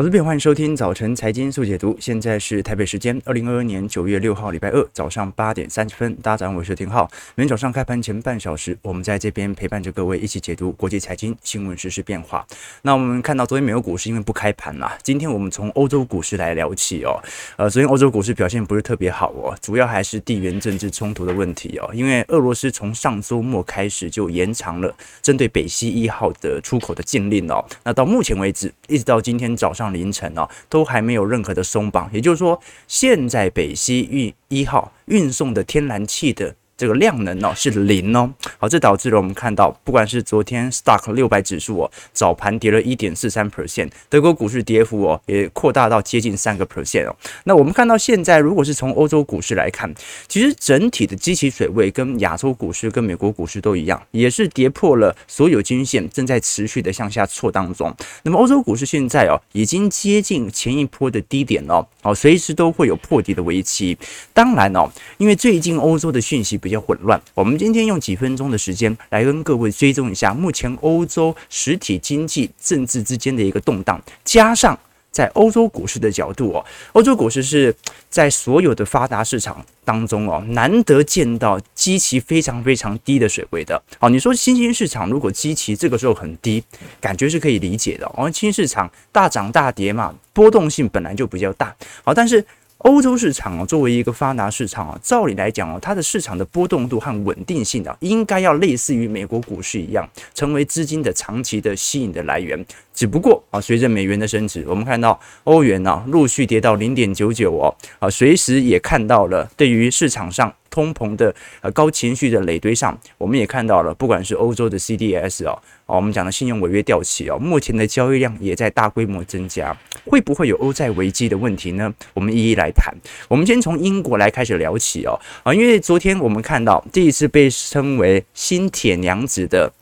我是边，欢迎收听早晨财经速解读。现在是台北时间二零二二年九月六号礼拜二早上八点三十分。大家早上好，我是廷浩。每天早上开盘前半小时，我们在这边陪伴着各位一起解读国际财经新闻实、时变化。那我们看到昨天美国股市因为不开盘啦，今天我们从欧洲股市来聊起哦。呃，昨天欧洲股市表现不是特别好哦，主要还是地缘政治冲突的问题哦。因为俄罗斯从上周末开始就延长了针对北溪一号的出口的禁令哦。那到目前为止，一直到今天早上。凌晨哦，都还没有任何的松绑，也就是说，现在北溪运一号运送的天然气的。这个量能哦是零哦，好，这导致了我们看到，不管是昨天 Stock 六百指数哦，早盘跌了一点四三 percent，德国股市跌幅哦也扩大到接近三个 percent 哦。那我们看到现在，如果是从欧洲股市来看，其实整体的基期水位跟亚洲股市跟美国股市都一样，也是跌破了所有均线，正在持续的向下挫当中。那么欧洲股市现在哦已经接近前一波的低点了哦，随时都会有破底的危机。当然哦，因为最近欧洲的讯息比比较混乱，我们今天用几分钟的时间来跟各位追踪一下目前欧洲实体经济政治之间的一个动荡，加上在欧洲股市的角度哦，欧洲股市是在所有的发达市场当中哦，难得见到基期非常非常低的水位的。好，你说新兴市场如果基期这个时候很低，感觉是可以理解的。哦，新兴市场大涨大跌嘛，波动性本来就比较大。好，但是。欧洲市场哦，作为一个发达市场哦，照理来讲哦，它的市场的波动度和稳定性啊，应该要类似于美国股市一样，成为资金的长期的吸引的来源。只不过啊，随着美元的升值，我们看到欧元呢陆续跌到零点九九哦，啊，随时也看到了对于市场上通膨的呃高情绪的累堆上，我们也看到了，不管是欧洲的 CDS 哦，啊，我们讲的信用违约掉期哦，目前的交易量也在大规模增加，会不会有欧债危机的问题呢？我们一一来谈。我们先从英国来开始聊起哦，啊，因为昨天我们看到这一次被称为新铁娘子的。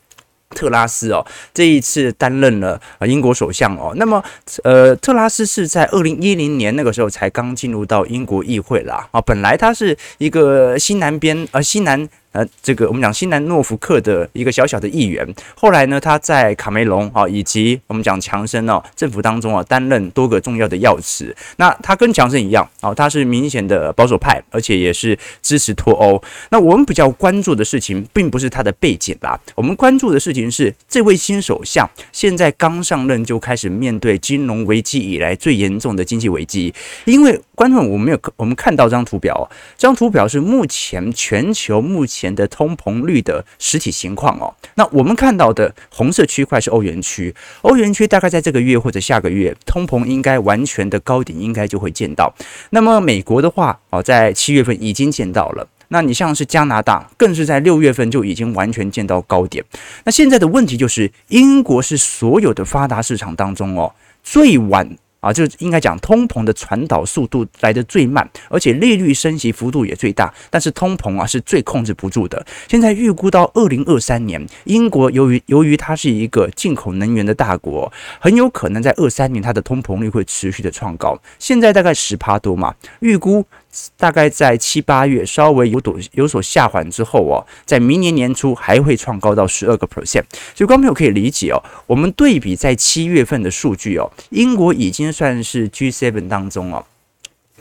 特拉斯哦，这一次担任了英国首相哦。那么，呃，特拉斯是在二零一零年那个时候才刚进入到英国议会啦啊。本来他是一个西南边呃西南。呃，这个我们讲新南诺福克的一个小小的议员，后来呢，他在卡梅隆啊，以及我们讲强生哦政府当中啊，担任多个重要的要职。那他跟强生一样啊，他是明显的保守派，而且也是支持脱欧。那我们比较关注的事情，并不是他的背景啦，我们关注的事情是这位新首相现在刚上任就开始面对金融危机以来最严重的经济危机。因为观众，我们有我们看到这张图表，这张图表是目前全球目前。前的通膨率的实体情况哦，那我们看到的红色区块是欧元区，欧元区大概在这个月或者下个月，通膨应该完全的高点应该就会见到。那么美国的话哦，在七月份已经见到了，那你像是加拿大，更是在六月份就已经完全见到高点。那现在的问题就是，英国是所有的发达市场当中哦最晚。啊，就应该讲通膨的传导速度来得最慢，而且利率升息幅度也最大，但是通膨啊是最控制不住的。现在预估到二零二三年，英国由于由于它是一个进口能源的大国，很有可能在二三年它的通膨率会持续的创高。现在大概十趴多嘛，预估。大概在七八月稍微有所有所下缓之后哦，在明年年初还会创高到十二个 percent，所以观众朋友可以理解哦。我们对比在七月份的数据哦，英国已经算是 G7 当中哦，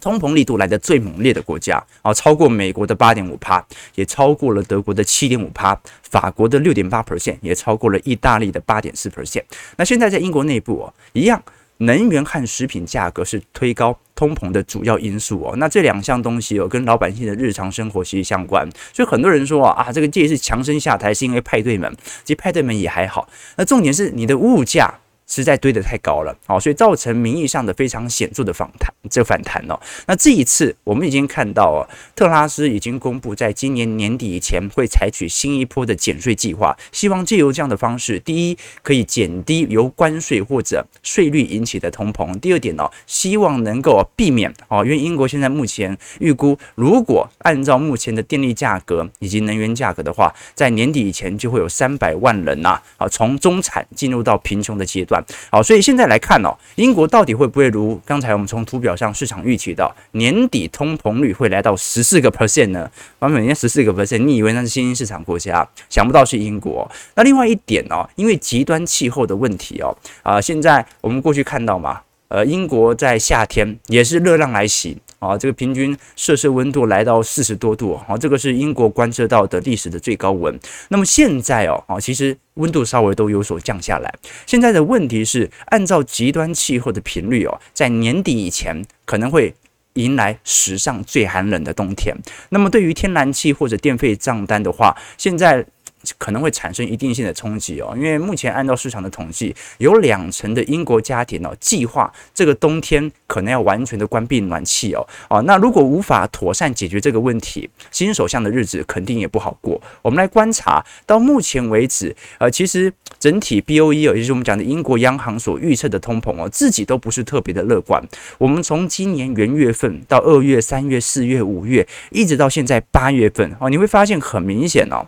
通膨力度来的最猛烈的国家哦，超过美国的八点五趴，也超过了德国的七点五趴，法国的六点八 percent，也超过了意大利的八点四 percent。那现在在英国内部哦，一样。能源和食品价格是推高通膨的主要因素哦，那这两项东西哦，跟老百姓的日常生活息息相关，所以很多人说啊，这个这一次强生下台是因为派对门，其实派对门也还好，那重点是你的物价。实在堆得太高了，好，所以造成名义上的非常显著的反弹，这反弹哦。那这一次我们已经看到哦，特拉斯已经公布，在今年年底以前会采取新一波的减税计划，希望借由这样的方式，第一可以减低由关税或者税率引起的通膨；第二点呢，希望能够避免哦，因为英国现在目前预估，如果按照目前的电力价格以及能源价格的话，在年底以前就会有三百万人呐啊，从中产进入到贫穷的阶段。好，所以现在来看哦，英国到底会不会如刚才我们从图表上市场预期到年底通膨率会来到十四个 percent 呢？完美，人家十四个 percent，你以为那是新兴市场国家？想不到是英国。那另外一点哦，因为极端气候的问题哦，啊，现在我们过去看到嘛，呃，英国在夏天也是热浪来袭啊，这个平均摄氏温度来到四十多度啊，这个是英国观测到的历史的最高温。那么现在哦，啊，其实温度稍微都有所降下来。现在的问题是，按照极端气候的频率哦，在年底以前可能会迎来史上最寒冷的冬天。那么对于天然气或者电费账单的话，现在。可能会产生一定性的冲击哦，因为目前按照市场的统计，有两成的英国家庭哦计划这个冬天可能要完全的关闭暖气哦哦，那如果无法妥善解决这个问题，新首相的日子肯定也不好过。我们来观察到目前为止，呃，其实整体 BOE 哦，也就是我们讲的英国央行所预测的通膨哦，自己都不是特别的乐观。我们从今年元月份到二月、三月、四月、五月，一直到现在八月份哦，你会发现很明显哦。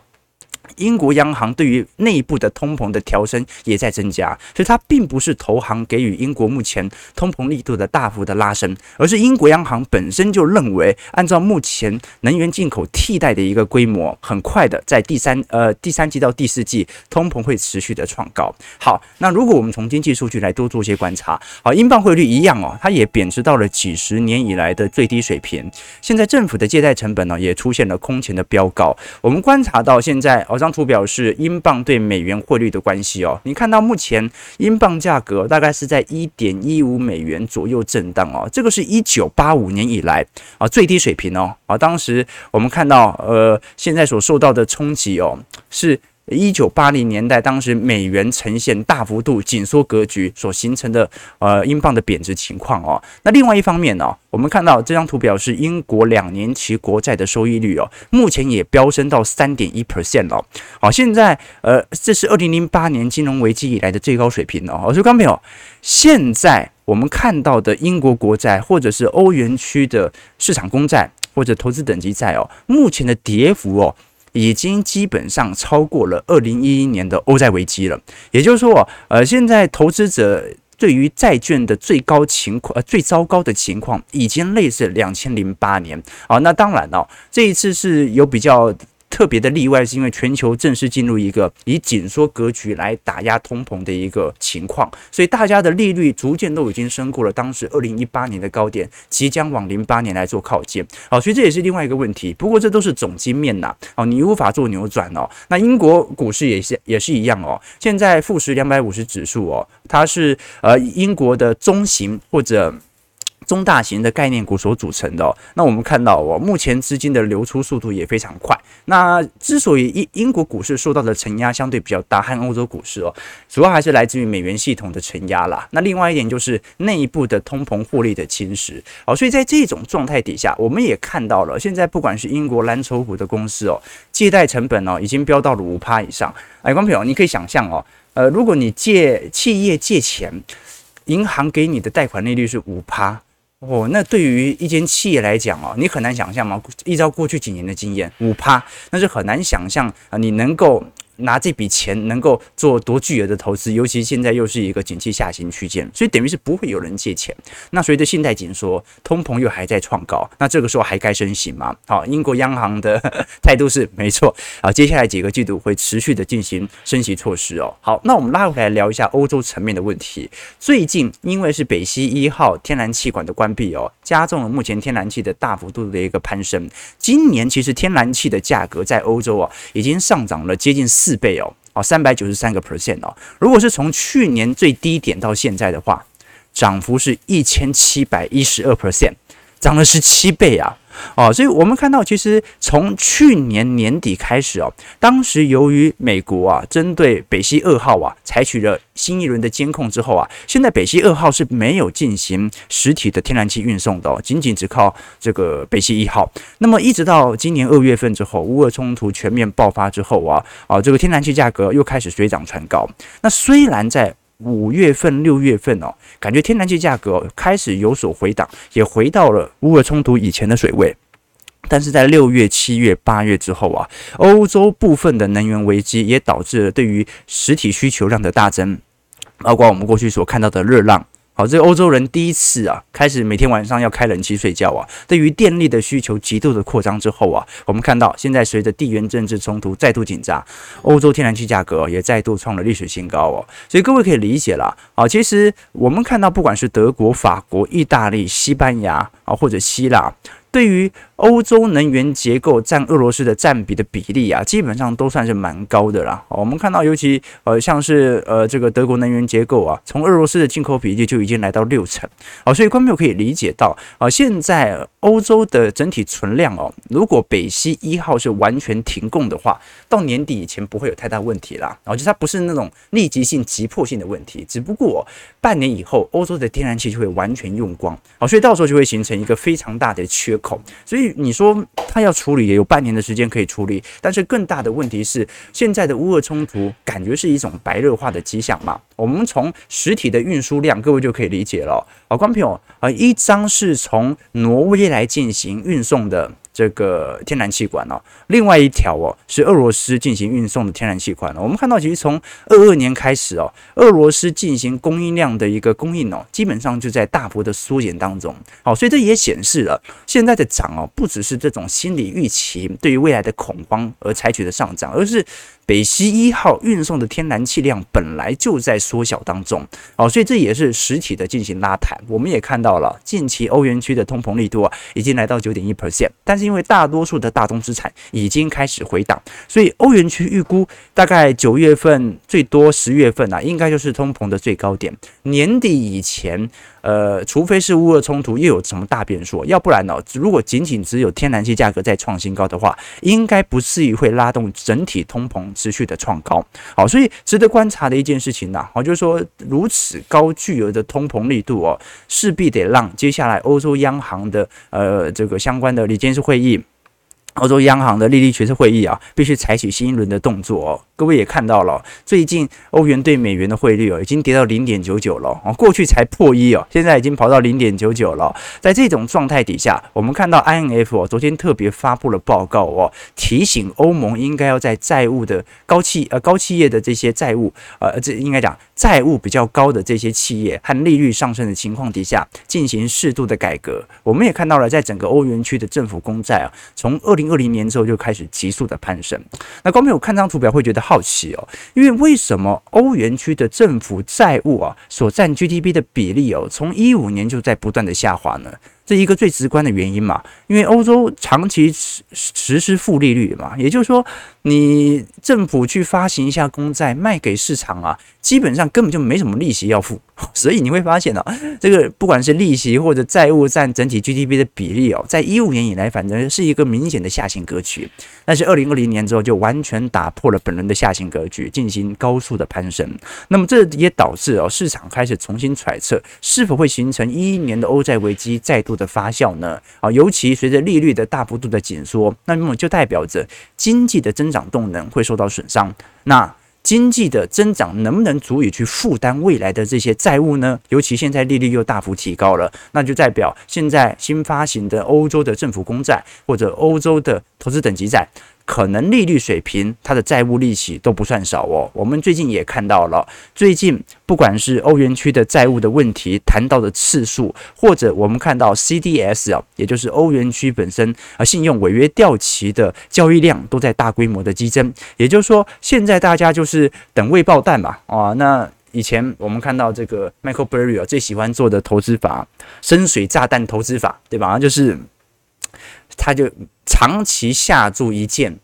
英国央行对于内部的通膨的调升也在增加，所以它并不是投行给予英国目前通膨力度的大幅的拉升，而是英国央行本身就认为，按照目前能源进口替代的一个规模，很快的在第三呃第三季到第四季通膨会持续的创高。好，那如果我们从经济数据来多做些观察，好，英镑汇率一样哦，它也贬值到了几十年以来的最低水平。现在政府的借贷成本呢，也出现了空前的飙高。我们观察到现在哦。这张图表示英镑对美元汇率的关系哦，你看到目前英镑价格大概是在一点一五美元左右震荡哦，这个是一九八五年以来啊最低水平哦啊，当时我们看到呃现在所受到的冲击哦是。一九八零年代，当时美元呈现大幅度紧缩格局所形成的呃英镑的贬值情况哦。那另外一方面呢、哦，我们看到这张图表是英国两年期国债的收益率哦，目前也飙升到三点一 percent 了。好，现在呃这是二零零八年金融危机以来的最高水平哦。我说，刚没有，现在我们看到的英国国债或者是欧元区的市场公债或者投资等级债哦，目前的跌幅哦。已经基本上超过了二零一一年的欧债危机了，也就是说，呃，现在投资者对于债券的最高情况，呃，最糟糕的情况，已经类似两千零八年啊。那当然了，这一次是有比较。特别的例外是因为全球正式进入一个以紧缩格局来打压通膨的一个情况，所以大家的利率逐渐都已经升过了当时二零一八年的高点，即将往零八年来做靠近。好，所以这也是另外一个问题。不过这都是总经面呐，哦，你无法做扭转哦。那英国股市也是也是一样哦。现在富时两百五十指数哦，它是呃英国的中型或者。中大型的概念股所组成的哦，那我们看到哦，目前资金的流出速度也非常快。那之所以英英国股市受到的承压相对比较大，和欧洲股市哦，主要还是来自于美元系统的承压啦。那另外一点就是内部的通膨获利的侵蚀。哦，所以在这种状态底下，我们也看到了，现在不管是英国蓝筹股的公司哦，借贷成本哦，已经飙到了五趴以上。哎，观众朋友，你可以想象哦，呃，如果你借企业借钱，银行给你的贷款利率是五趴。哦，那对于一间企业来讲哦，你很难想象吗？依照过去几年的经验，五趴，那是很难想象啊，你能够。拿这笔钱能够做多巨额的投资，尤其现在又是一个景气下行区间，所以等于是不会有人借钱。那随着信贷紧缩，通膨又还在创高，那这个时候还该升息吗？好，英国央行的态度是没错啊，接下来几个季度会持续的进行升息措施哦。好，那我们拉回来聊一下欧洲层面的问题。最近因为是北溪一号天然气管的关闭哦，加重了目前天然气的大幅度的一个攀升。今年其实天然气的价格在欧洲啊已经上涨了接近四。四倍哦，哦，三百九十三个 percent 哦。如果是从去年最低点到现在的话，涨幅是一千七百一十二 percent，涨了十七倍啊。哦，所以我们看到，其实从去年年底开始哦，当时由于美国啊针对北溪二号啊采取了新一轮的监控之后啊，现在北溪二号是没有进行实体的天然气运送的哦，仅仅只靠这个北溪一号。那么一直到今年二月份之后，乌俄冲突全面爆发之后啊，啊这个天然气价格又开始水涨船高。那虽然在五月份、六月份哦，感觉天然气价格开始有所回档，也回到了乌俄冲突以前的水位。但是在六月、七月、八月之后啊，欧洲部分的能源危机也导致了对于实体需求量的大增，包括我们过去所看到的热浪。好，这欧洲人第一次啊，开始每天晚上要开冷气睡觉啊。对于电力的需求极度的扩张之后啊，我们看到现在随着地缘政治冲突再度紧张，欧洲天然气价格也再度创了历史新高哦。所以各位可以理解了啊，其实我们看到不管是德国、法国、意大利、西班牙啊，或者希腊。对于欧洲能源结构占俄罗斯的占比的比例啊，基本上都算是蛮高的啦。我们看到，尤其呃像是呃这个德国能源结构啊，从俄罗斯的进口比例就已经来到六成。好，所以观众可以理解到啊，现在欧洲的整体存量哦，如果北溪一号是完全停供的话，到年底以前不会有太大问题啦。然后就它不是那种立即性、急迫性的问题，只不过半年以后，欧洲的天然气就会完全用光。好，所以到时候就会形成一个非常大的缺口。所以你说他要处理也有半年的时间可以处理，但是更大的问题是，现在的乌俄冲突感觉是一种白热化的迹象嘛？我们从实体的运输量，各位就可以理解了。啊，光平友啊，一张是从挪威来进行运送的。这个天然气管哦，另外一条哦是俄罗斯进行运送的天然气管。我们看到，其实从二二年开始哦，俄罗斯进行供应量的一个供应哦，基本上就在大幅的缩减当中。好，所以这也显示了现在的涨哦，不只是这种心理预期对于未来的恐慌而采取的上涨，而是。北溪一号运送的天然气量本来就在缩小当中，哦，所以这也是实体的进行拉抬。我们也看到了近期欧元区的通膨力度啊，已经来到九点一 percent，但是因为大多数的大宗资产已经开始回档，所以欧元区预估大概九月份最多十月份啊，应该就是通膨的最高点，年底以前。呃，除非是乌俄冲突又有什么大变数，要不然呢，如果仅仅只有天然气价格在创新高的话，应该不至于会拉动整体通膨持续的创高。好，所以值得观察的一件事情呢，好，就是说如此高巨额的通膨力度哦，势必得让接下来欧洲央行的呃这个相关的理监事会议。欧洲央行的利率决策会议啊，必须采取新一轮的动作哦。各位也看到了，最近欧元对美元的汇率哦，已经跌到零点九九了哦。过去才破一哦，现在已经跑到零点九九了。在这种状态底下，我们看到 IMF 哦，昨天特别发布了报告哦，提醒欧盟应该要在债务的高企呃高企业的这些债务呃，这应该讲债务比较高的这些企业和利率上升的情况底下，进行适度的改革。我们也看到了，在整个欧元区的政府公债啊，从二零二零年之后就开始急速的攀升。那光朋友看张图表会觉得好奇哦，因为为什么欧元区的政府债务啊所占 GDP 的比例哦，从一五年就在不断的下滑呢？这一个最直观的原因嘛，因为欧洲长期实实施负利率嘛，也就是说，你政府去发行一下公债卖给市场啊，基本上根本就没什么利息要付，所以你会发现啊，这个不管是利息或者债务占整体 GDP 的比例哦，在一五年以来，反正是一个明显的下行格局，但是二零二零年之后就完全打破了本轮的下行格局，进行高速的攀升。那么这也导致哦，市场开始重新揣测是否会形成一一年的欧债危机再度的发酵呢？啊，尤其随着利率的大幅度的紧缩，那么就代表着经济的增长动能会受到损伤。那经济的增长能不能足以去负担未来的这些债务呢？尤其现在利率又大幅提高了，那就代表现在新发行的欧洲的政府公债或者欧洲的投资等级债。可能利率水平，它的债务利息都不算少哦。我们最近也看到了，最近不管是欧元区的债务的问题谈到的次数，或者我们看到 CDS 啊，也就是欧元区本身啊信用违约掉期的交易量都在大规模的激增。也就是说，现在大家就是等未爆弹嘛啊。那以前我们看到这个 Michael Burry 啊最喜欢做的投资法——深水炸弹投资法，对吧？就是。他就长期下注一件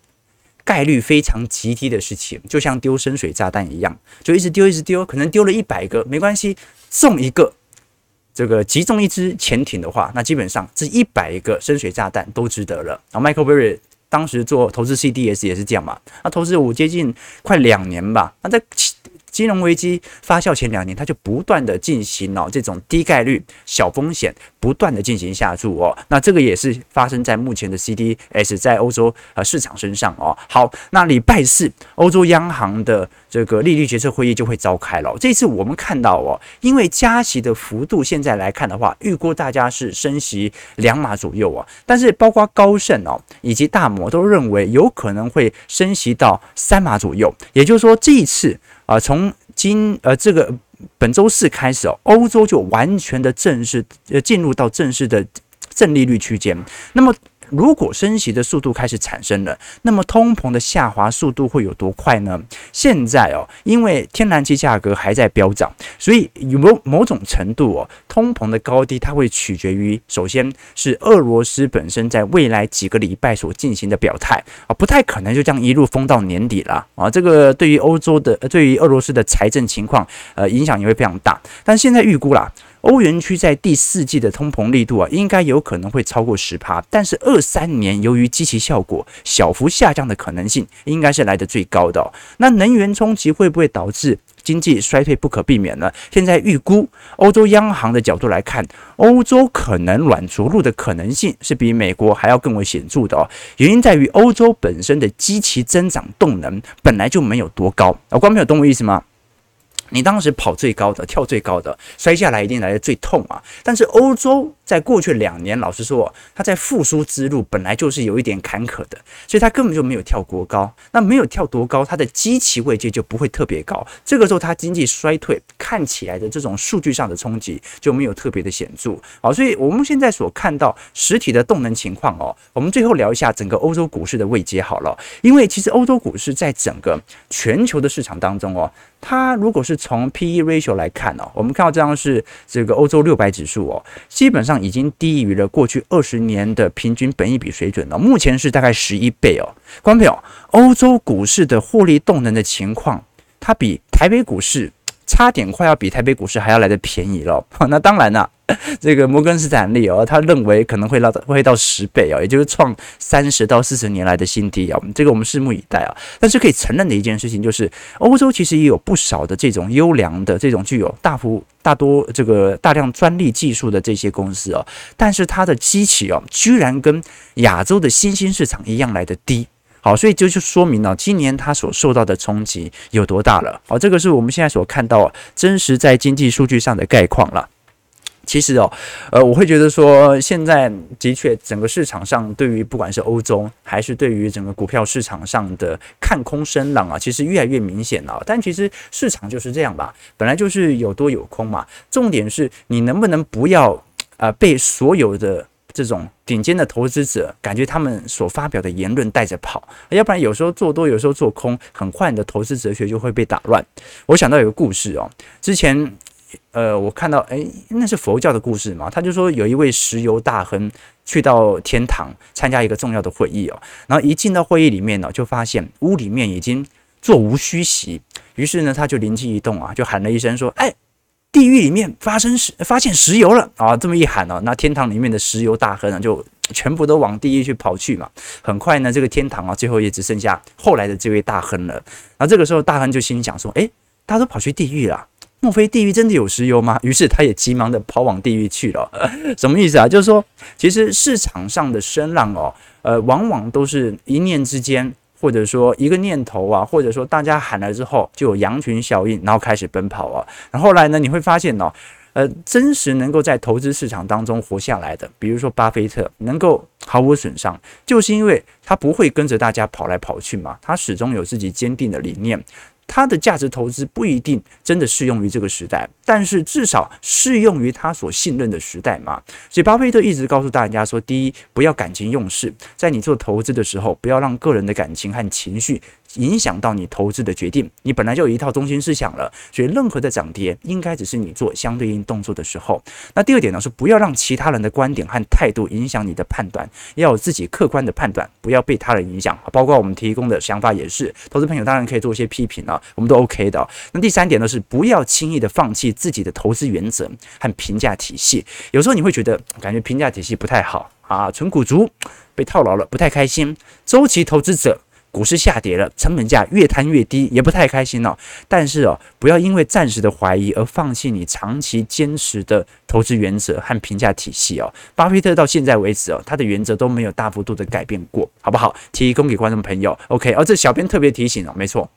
概率非常极低的事情，就像丢深水炸弹一样，就一直丢，一直丢，可能丢了一百个没关系，中一个，这个击中一支潜艇的话，那基本上这一百个深水炸弹都值得了。然后 Michael Burry 当时做投资 CDS 也是这样嘛，那投资我接近快两年吧，那在。金融危机发酵前两年，它就不断的进行了这种低概率、小风险，不断的进行下注哦。那这个也是发生在目前的 CDS 在欧洲呃市场身上哦。好，那礼拜四欧洲央行的这个利率决策会议就会召开了。这次我们看到哦，因为加息的幅度现在来看的话，预估大家是升息两码左右啊。但是包括高盛哦以及大摩都认为有可能会升息到三码左右。也就是说，这一次。啊，从今呃这个本周四开始哦，欧洲就完全的正式呃进入到正式的正利率区间，那么。如果升息的速度开始产生了，那么通膨的下滑速度会有多快呢？现在哦，因为天然气价格还在飙涨，所以有某某种程度哦，通膨的高低它会取决于，首先是俄罗斯本身在未来几个礼拜所进行的表态啊，不太可能就这样一路封到年底了啊。这个对于欧洲的，对于俄罗斯的财政情况，呃，影响也会非常大。但现在预估啦。欧元区在第四季的通膨力度啊，应该有可能会超过十趴，但是二三年由于积极效果小幅下降的可能性，应该是来得最高的。那能源冲击会不会导致经济衰退不可避免呢？现在预估，欧洲央行的角度来看，欧洲可能软着陆的可能性是比美国还要更为显著的哦。原因在于欧洲本身的基期增长动能本来就没有多高啊，光没有懂我意思吗？你当时跑最高的，跳最高的，摔下来一定来的最痛啊！但是欧洲在过去两年，老实说，它在复苏之路本来就是有一点坎坷的，所以它根本就没有跳过高。那没有跳多高，它的基期位阶就不会特别高。这个时候，它经济衰退看起来的这种数据上的冲击就没有特别的显著。好，所以我们现在所看到实体的动能情况哦，我们最后聊一下整个欧洲股市的位阶好了，因为其实欧洲股市在整个全球的市场当中哦。它如果是从 P/E ratio 来看哦，我们看到这张是这个欧洲六百指数哦，基本上已经低于了过去二十年的平均本益比水准了，目前是大概十一倍哦。观众朋友，欧洲股市的获利动能的情况，它比台北股市差点快要比台北股市还要来得便宜了。那当然了。这个摩根斯坦利哦，他认为可能会到会到十倍哦，也就是创三十到四十年来的新低啊。这个我们拭目以待啊。但是可以承认的一件事情就是，欧洲其实也有不少的这种优良的、这种具有大幅大多这个大量专利技术的这些公司哦，但是它的基期哦，居然跟亚洲的新兴市场一样来得低。好，所以这就说明了今年它所受到的冲击有多大了。好，这个是我们现在所看到真实在经济数据上的概况了。其实哦，呃，我会觉得说，现在的确整个市场上对于不管是欧洲还是对于整个股票市场上的看空声浪啊，其实越来越明显了。但其实市场就是这样吧，本来就是有多有空嘛。重点是你能不能不要呃被所有的这种顶尖的投资者感觉他们所发表的言论带着跑，要不然有时候做多，有时候做空，很快你的投资哲学就会被打乱。我想到有个故事哦，之前。呃，我看到，诶，那是佛教的故事嘛？他就说有一位石油大亨去到天堂参加一个重要的会议哦，然后一进到会议里面呢，就发现屋里面已经座无虚席，于是呢，他就灵机一动啊，就喊了一声说：“哎，地狱里面发生石发现石油了啊！”这么一喊呢，那天堂里面的石油大亨呢，就全部都往地狱去跑去嘛。很快呢，这个天堂啊，最后也只剩下后来的这位大亨了。然后这个时候，大亨就心想说：“诶，大家都跑去地狱了。”莫非地狱真的有石油吗？于是他也急忙的跑往地狱去了。什么意思啊？就是说，其实市场上的声浪哦，呃，往往都是一念之间，或者说一个念头啊，或者说大家喊了之后，就有羊群效应，然后开始奔跑啊。然后来呢，你会发现哦，呃，真实能够在投资市场当中活下来的，比如说巴菲特，能够毫无损伤，就是因为他不会跟着大家跑来跑去嘛，他始终有自己坚定的理念。他的价值投资不一定真的适用于这个时代，但是至少适用于他所信任的时代嘛。所以巴菲特一直告诉大家说：第一，不要感情用事，在你做投资的时候，不要让个人的感情和情绪影响到你投资的决定。你本来就有一套中心思想了，所以任何的涨跌应该只是你做相对应动作的时候。那第二点呢，是不要让其他人的观点和态度影响你的判断，要有自己客观的判断，不要被他人影响。包括我们提供的想法也是，投资朋友当然可以做一些批评啊，我们都 OK 的。那第三点呢，是不要轻易的放弃自己的投资原则和评价体系。有时候你会觉得感觉评价体系不太好啊，存股族被套牢了，不太开心。周期投资者。股市下跌了，成本价越摊越低，也不太开心哦。但是哦，不要因为暂时的怀疑而放弃你长期坚持的投资原则和评价体系哦。巴菲特到现在为止哦，他的原则都没有大幅度的改变过，好不好？提供给观众朋友。OK，而、哦、这小编特别提醒哦，没错，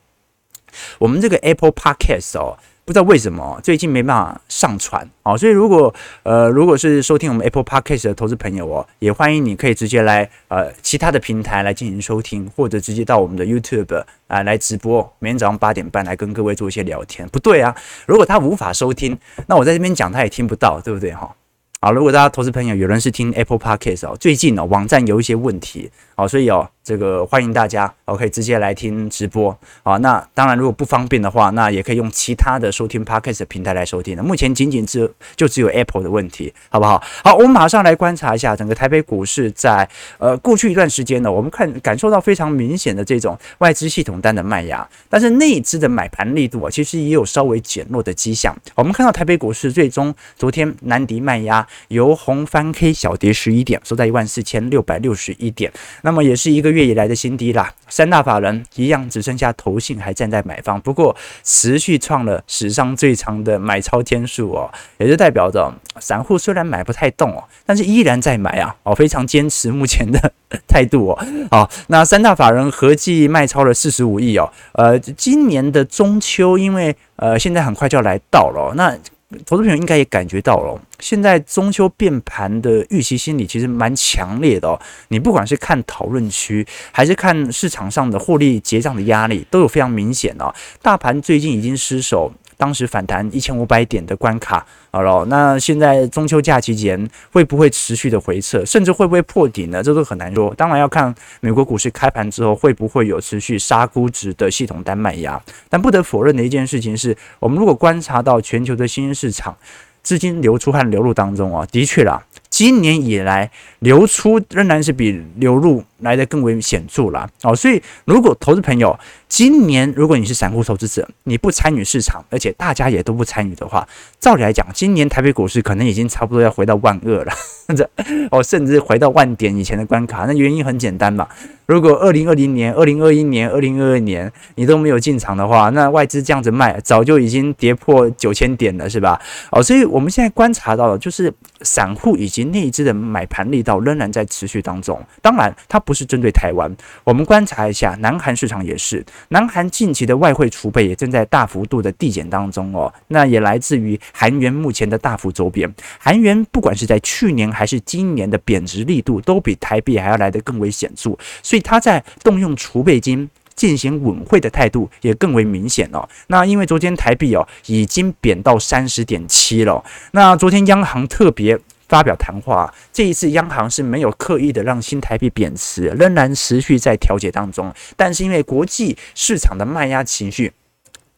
我们这个 Apple Podcast 哦。不知道为什么最近没办法上传哦，所以如果呃如果是收听我们 Apple Podcast 的投资朋友哦，也欢迎你可以直接来呃其他的平台来进行收听，或者直接到我们的 YouTube 啊、呃、来直播，每天早上八点半来跟各位做一些聊天。不对啊，如果他无法收听，那我在这边讲他也听不到，对不对哈？好，如果大家投资朋友有人是听 Apple Podcast 哦，最近哦网站有一些问题，好，所以哦。这个欢迎大家，我可以直接来听直播啊。那当然，如果不方便的话，那也可以用其他的收听 Podcast 平台来收听的。目前仅仅只就只有 Apple 的问题，好不好？好，我们马上来观察一下整个台北股市在呃过去一段时间呢，我们看感受到非常明显的这种外资系统单的卖压，但是内资的买盘力度啊，其实也有稍微减弱的迹象。我们看到台北股市最终昨天难敌卖压，由红翻黑小跌十一点，收在一万四千六百六十一点，那那么也是一个月。以来的新低啦，三大法人一样只剩下投信还站在买方，不过持续创了史上最长的买超天数哦，也就代表着散户虽然买不太动哦，但是依然在买啊哦，非常坚持目前的态度哦。好，那三大法人合计卖超了四十五亿哦，呃，今年的中秋因为呃现在很快就要来到了，那。投资朋友应该也感觉到了，现在中秋变盘的预期心理其实蛮强烈的哦。你不管是看讨论区，还是看市场上的获利结账的压力，都有非常明显的。大盘最近已经失守。当时反弹一千五百点的关卡，好了，那现在中秋假期前会不会持续的回撤，甚至会不会破底呢？这都很难说。当然要看美国股市开盘之后会不会有持续杀估值的系统单卖压。但不得否认的一件事情是，我们如果观察到全球的新兴市场资金流出和流入当中啊，的确啦。今年以来，流出仍然是比流入来的更为显著了哦。所以，如果投资朋友今年如果你是散户投资者，你不参与市场，而且大家也都不参与的话，照理来讲，今年台北股市可能已经差不多要回到万二了，甚至哦，甚至回到万点以前的关卡。那原因很简单嘛，如果二零二零年、二零二一年、二零二二年你都没有进场的话，那外资这样子卖，早就已经跌破九千点了，是吧？哦，所以我们现在观察到的就是散户以及内资的买盘力道仍然在持续当中。当然，它不是针对台湾。我们观察一下，南韩市场也是。南韩近期的外汇储备也正在大幅度的递减当中哦。那也来自于韩元目前的大幅走贬。韩元不管是在去年还是今年的贬值力度，都比台币还要来得更为显著。所以，它在动用储备金进行稳汇的态度也更为明显哦。那因为昨天台币哦已经贬到三十点七了。那昨天央行特别。发表谈话，这一次央行是没有刻意的让新台币贬值，仍然持续在调节当中。但是因为国际市场的卖压情绪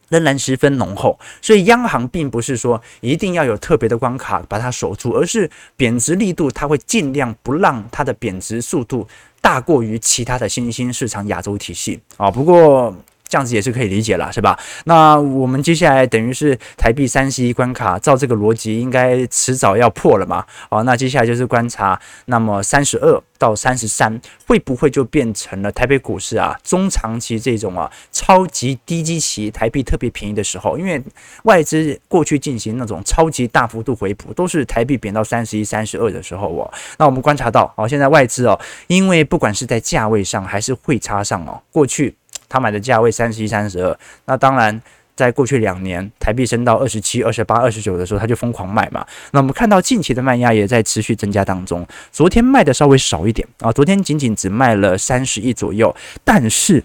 仍然十分浓厚，所以央行并不是说一定要有特别的关卡把它守住，而是贬值力度，它会尽量不让它的贬值速度大过于其他的新兴市场亚洲体系啊。不过。这样子也是可以理解了，是吧？那我们接下来等于是台币三十一关卡，照这个逻辑，应该迟早要破了嘛？好，那接下来就是观察，那么三十二到三十三会不会就变成了台北股市啊中长期这种啊超级低基期，台币特别便宜的时候？因为外资过去进行那种超级大幅度回补，都是台币贬到三十一、三十二的时候哦。那我们观察到，哦，现在外资哦，因为不管是在价位上还是汇差上哦，过去。他买的价位三十一、三十二，那当然，在过去两年台币升到二十七、二十八、二十九的时候，他就疯狂卖嘛。那我们看到近期的卖压也在持续增加当中。昨天卖的稍微少一点啊，昨天仅仅只卖了三十亿左右。但是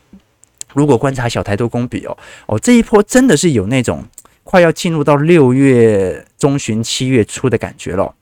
如果观察小台多空比哦，哦这一波真的是有那种快要进入到六月中旬、七月初的感觉了。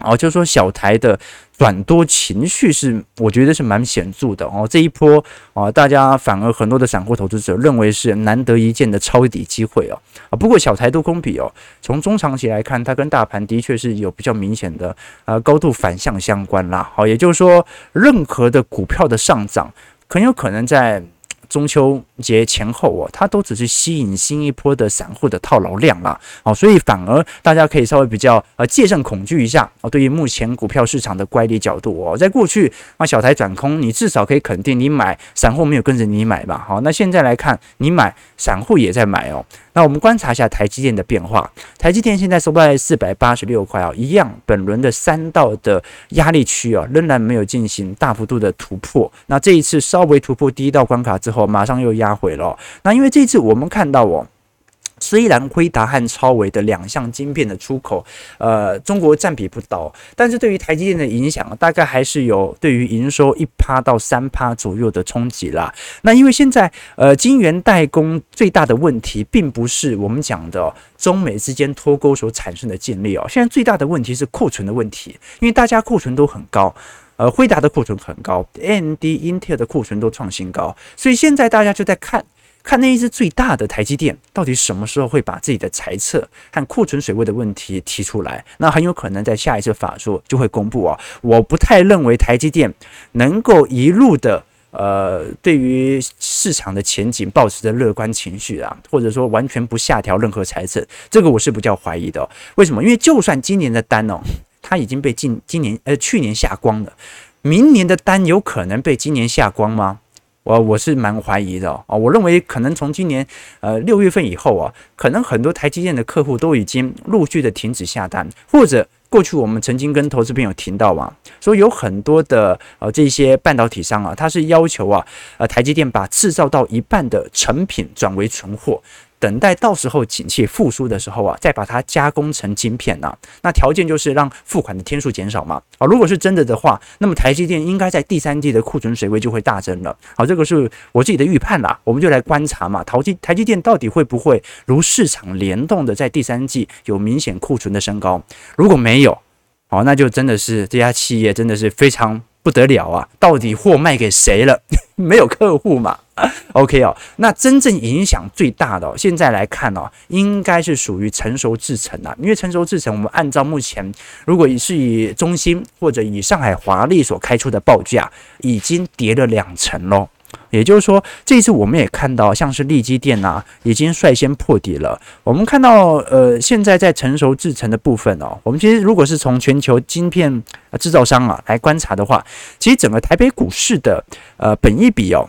哦就是说小台的短多情绪是，我觉得是蛮显著的哦。这一波啊，大家反而很多的散户投资者认为是难得一见的抄底机会哦。啊，不过小台多空比哦，从中长期来看，它跟大盘的确是有比较明显的呃高度反向相关啦。好，也就是说，任何的股票的上涨，很有可能在。中秋节前后哦，它都只是吸引新一波的散户的套牢量啦，哦，所以反而大家可以稍微比较呃戒慎恐惧一下哦。对于目前股票市场的乖离角度哦，在过去啊小台转空，你至少可以肯定你买散户没有跟着你买吧？好，那现在来看，你买散户也在买哦。那我们观察一下台积电的变化，台积电现在收在四百八十六块啊，一样，本轮的三道的压力区啊，仍然没有进行大幅度的突破。那这一次稍微突破第一道关卡之后，马上又压回了。那因为这次我们看到哦，虽然辉达和超微的两项晶片的出口，呃，中国占比不高，但是对于台积电的影响，大概还是有对于营收一趴到三趴左右的冲击啦。那因为现在，呃，晶圆代工最大的问题，并不是我们讲的中美之间脱钩所产生的净利哦，现在最大的问题是库存的问题，因为大家库存都很高，呃，辉达的库存很高，AMD、Intel 的库存都创新高，所以现在大家就在看。看那一只最大的台积电，到底什么时候会把自己的财测和库存水位的问题提出来？那很有可能在下一次法说就会公布啊。我不太认为台积电能够一路的呃，对于市场的前景保持着乐观情绪啊，或者说完全不下调任何财测，这个我是比较怀疑的哦。为什么？因为就算今年的单哦，它已经被今今年呃去年下光了，明年的单有可能被今年下光吗？我我是蛮怀疑的哦，我认为可能从今年呃六月份以后啊，可能很多台积电的客户都已经陆续的停止下单，或者过去我们曾经跟投资朋友提到啊，说有很多的呃这些半导体商啊，他是要求啊呃台积电把制造到一半的成品转为存货。等待到时候景气复苏的时候啊，再把它加工成晶片呐、那条件就是让付款的天数减少嘛。啊，如果是真的的话，那么台积电应该在第三季的库存水位就会大增了。好，这个是我自己的预判啦。我们就来观察嘛，台积台积电到底会不会如市场联动的在第三季有明显库存的升高？如果没有，好，那就真的是这家企业真的是非常不得了啊！到底货卖给谁了？没有客户嘛？OK 哦，那真正影响最大的，现在来看哦，应该是属于成熟制程啊。因为成熟制程，我们按照目前，如果是以中芯或者以上海华丽所开出的报价，已经跌了两成喽。也就是说，这一次我们也看到，像是力积电啊，已经率先破底了。我们看到，呃，现在在成熟制成的部分哦，我们其实如果是从全球晶片制造商啊来观察的话，其实整个台北股市的呃本益比哦。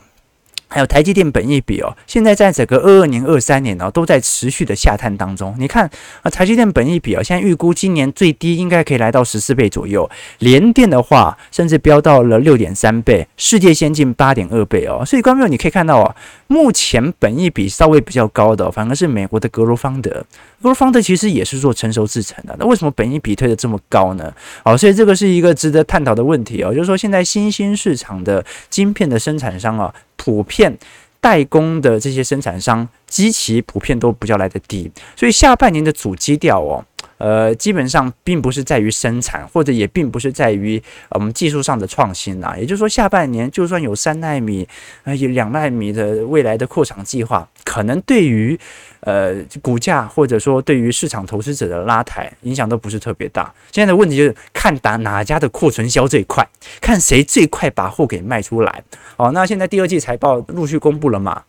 还有台积电本益比哦，现在在整个二二年、二三年呢，都在持续的下探当中。你看啊，台积电本益比哦，现在预估今年最低应该可以来到十四倍左右，联电的话甚至飙到了六点三倍，世界先进八点二倍哦。所以观众你可以看到哦，目前本益比稍微比较高的，反而是美国的格罗方德。格罗方德其实也是做成熟制程的，那为什么本益比推得这么高呢？好，所以这个是一个值得探讨的问题哦，就是说现在新兴市场的晶片的生产商啊。普遍代工的这些生产商，基期普遍都比较来得低，所以下半年的主基调哦，呃，基本上并不是在于生产，或者也并不是在于我们技术上的创新呐。也就是说，下半年就算有三纳米、呃，有两纳米的未来的扩厂计划，可能对于呃股价或者说对于市场投资者的拉抬影响都不是特别大。现在的问题就是看打哪家的库存销最快，看谁最快把货给卖出来。哦，那现在第二季财报陆续公布了嘛？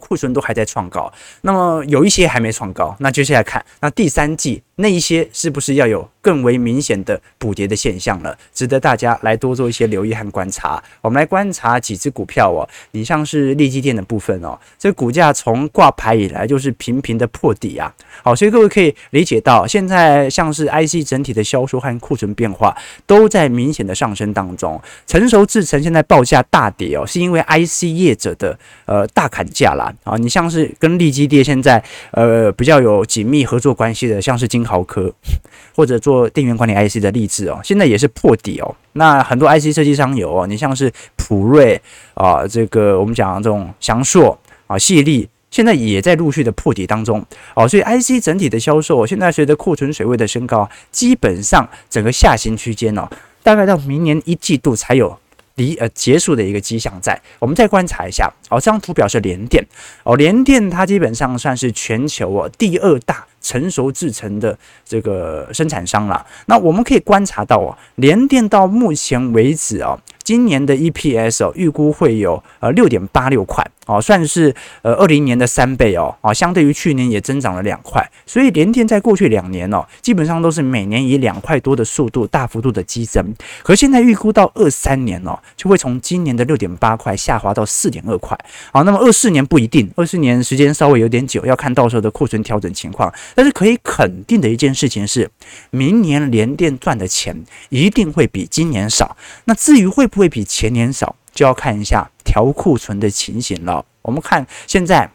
库存都还在创高，那么有一些还没创高，那接下来看那第三季那一些是不是要有更为明显的补跌的现象了？值得大家来多做一些留意和观察。我们来观察几只股票哦，你像是利基电的部分哦，这股价从挂牌以来就是频频的破底啊。好，所以各位可以理解到，现在像是 IC 整体的销售和库存变化都在明显的上升当中。成熟制程现在报价大跌哦，是因为 IC 业者的呃大砍价啦。啊，你像是跟利基电现在呃比较有紧密合作关系的，像是金豪科 或者做电源管理 IC 的力智哦，现在也是破底哦。那很多 IC 设计商有哦，你像是普瑞啊，这个我们讲这种祥硕啊、矽力，现在也在陆续的破底当中哦。所以 IC 整体的销售现在随着库存水位的升高，基本上整个下行区间哦，大概到明年一季度才有。离呃结束的一个迹象在，我们再观察一下哦。这张图表是联电哦，联电它基本上算是全球哦第二大成熟制成的这个生产商了。那我们可以观察到哦，联电到目前为止啊，今年的 EPS 哦预估会有呃六点八六块。哦，算是呃二零年的三倍哦，啊，相对于去年也增长了两块，所以联电在过去两年哦，基本上都是每年以两块多的速度大幅度的激增，可现在预估到二三年哦，就会从今年的六点八块下滑到四点二块，好，那么二四年不一定，二四年时间稍微有点久，要看到时候的库存调整情况，但是可以肯定的一件事情是，明年联电赚的钱一定会比今年少，那至于会不会比前年少？就要看一下调库存的情形了。我们看现在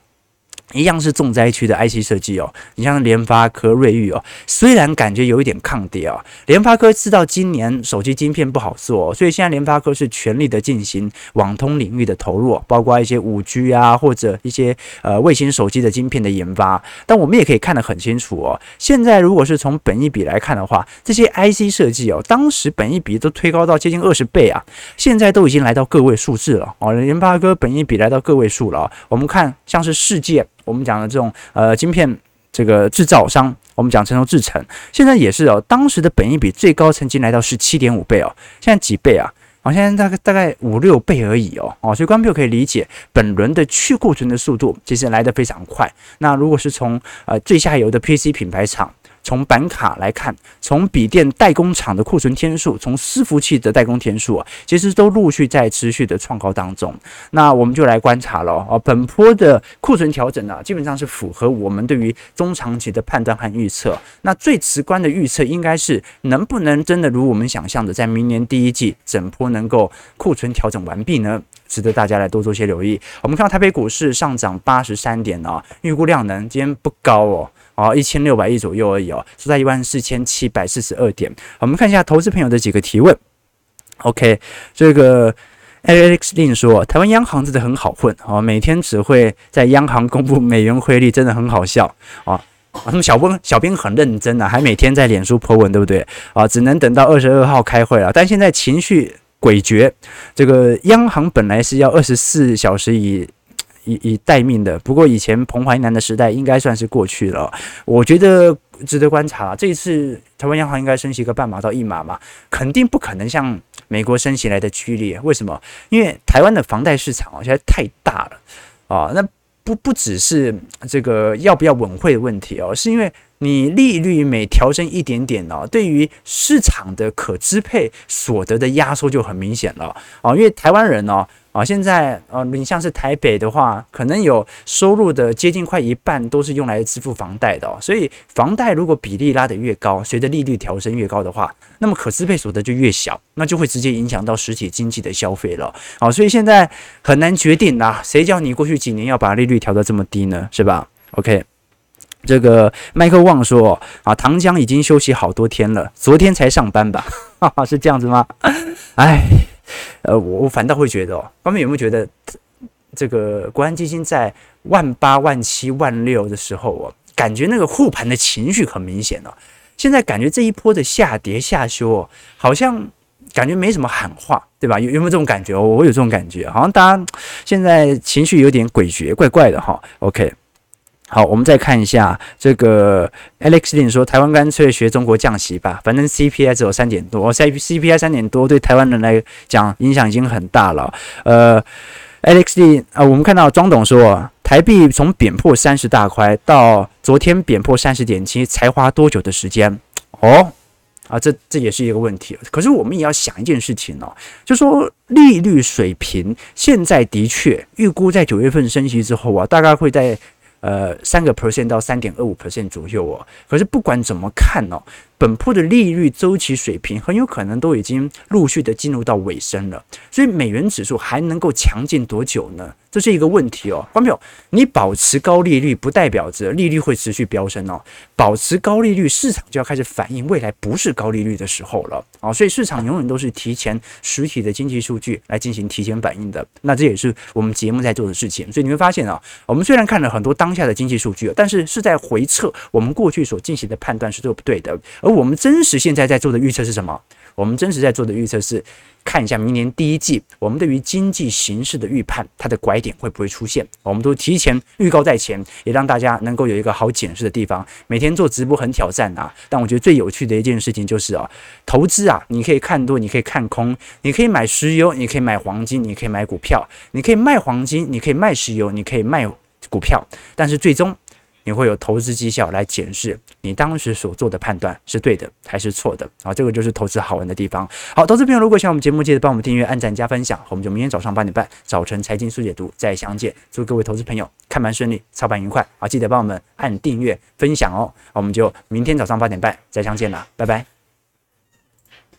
一样是重灾区的 IC 设计哦，你像联发科、瑞昱哦，虽然感觉有一点抗跌哦，联发科知道今年手机晶片不好做，所以现在联发科是全力的进行网通领域的投入，包括一些五 G 啊，或者一些呃卫星手机的晶片的研发。但我们也可以看得很清楚哦，现在如果是从本益比来看的话，这些 IC 设计哦，当时本益比都推高到接近二十倍啊，现在都已经来到个位数字了哦，联发科本益比来到个位数了。我们看像是世界。我们讲的这种呃晶片这个制造商，我们讲成熟制程，现在也是哦，当时的本益比最高曾经来到十七点五倍哦，现在几倍啊？好、哦，现在大概大概五六倍而已哦，哦，所以观众朋友可以理解，本轮的去库存的速度其实来得非常快。那如果是从呃最下游的 PC 品牌厂。从板卡来看，从笔电代工厂的库存天数，从伺服器的代工天数啊，其实都陆续在持续的创高当中。那我们就来观察了哦，本波的库存调整呢，基本上是符合我们对于中长期的判断和预测。那最直观的预测应该是能不能真的如我们想象的，在明年第一季整波能够库存调整完毕呢？值得大家来多做些留意。我们看到台北股市上涨八十三点啊，预估量能今天不高哦。哦，一千六百亿左右而已哦，是在一万四千七百四十二点。我们看一下投资朋友的几个提问。OK，这个 Alex Lin 说，台湾央行真的很好混哦，每天只会在央行公布美元汇率，真的很好笑啊。他们小编小编很认真啊，还每天在脸书 po 文，对不对啊？只能等到二十二号开会了，但现在情绪诡谲，这个央行本来是要二十四小时以。以以待命的，不过以前彭淮南的时代应该算是过去了。我觉得值得观察。这一次台湾央行应该升息个半码到一码嘛，肯定不可能像美国升息来的剧烈。为什么？因为台湾的房贷市场，现在太大了啊。那不不只是这个要不要稳会的问题哦，是因为你利率每调升一点点哦，对于市场的可支配所得的压缩就很明显了啊。因为台湾人呢。啊，现在呃，你像是台北的话，可能有收入的接近快一半都是用来支付房贷的。所以房贷如果比例拉得越高，随着利率调升越高的话，那么可支配所得就越小，那就会直接影响到实体经济的消费了。好，所以现在很难决定啦，谁叫你过去几年要把利率调得这么低呢？是吧？OK，这个麦克旺说啊，唐江已经休息好多天了，昨天才上班吧？哈哈，是这样子吗？哎。呃，我我反倒会觉得哦，方面有没有觉得这个国安基金在万八、万七、万六的时候哦，感觉那个护盘的情绪很明显哦。现在感觉这一波的下跌下修哦，好像感觉没什么喊话，对吧？有有没有这种感觉？我有这种感觉，好像大家现在情绪有点诡谲，怪怪的哈。OK。好，我们再看一下这个 Alex Lin 说，台湾干脆学中国降息吧，反正 CPI 只有三点多，C CPI 三点多对台湾人来讲影响已经很大了。呃，Alex Lin 啊、我们看到庄董说，台币从贬破三十大块到昨天贬破三十点七，才花多久的时间？哦，啊，这这也是一个问题。可是我们也要想一件事情哦，就说利率水平现在的确预估在九月份升息之后啊，大概会在。呃，三个 percent 到三点二五 percent 左右哦。可是不管怎么看哦，本铺的利率周期水平很有可能都已经陆续的进入到尾声了。所以美元指数还能够强劲多久呢？这是一个问题哦，观众朋友，你保持高利率不代表着利率会持续飙升哦。保持高利率，市场就要开始反映未来不是高利率的时候了啊。所以市场永远都是提前实体的经济数据来进行提前反应的。那这也是我们节目在做的事情。所以你会发现啊，我们虽然看了很多当下的经济数据，但是是在回测我们过去所进行的判断是对不对的。而我们真实现在在做的预测是什么？我们真实在做的预测是。看一下明年第一季，我们对于经济形势的预判，它的拐点会不会出现？我们都提前预告在前，也让大家能够有一个好检视的地方。每天做直播很挑战啊，但我觉得最有趣的一件事情就是啊，投资啊，你可以看多，你可以看空，你可以买石油，你可以买黄金，你可以买股票，你可以卖黄金，你可以卖石油，你可以卖股票，但是最终。你会有投资绩效来检视你当时所做的判断是对的还是错的啊？这个就是投资好玩的地方。好，投资朋友如果喜欢我们节目，记得帮我们订阅、按赞、加分享。我们就明天早上八点半早晨财经速解读再相见。祝各位投资朋友看盘顺利，操盘愉快。好，记得帮我们按订阅、分享哦。我们就明天早上八点半再相见了，拜拜。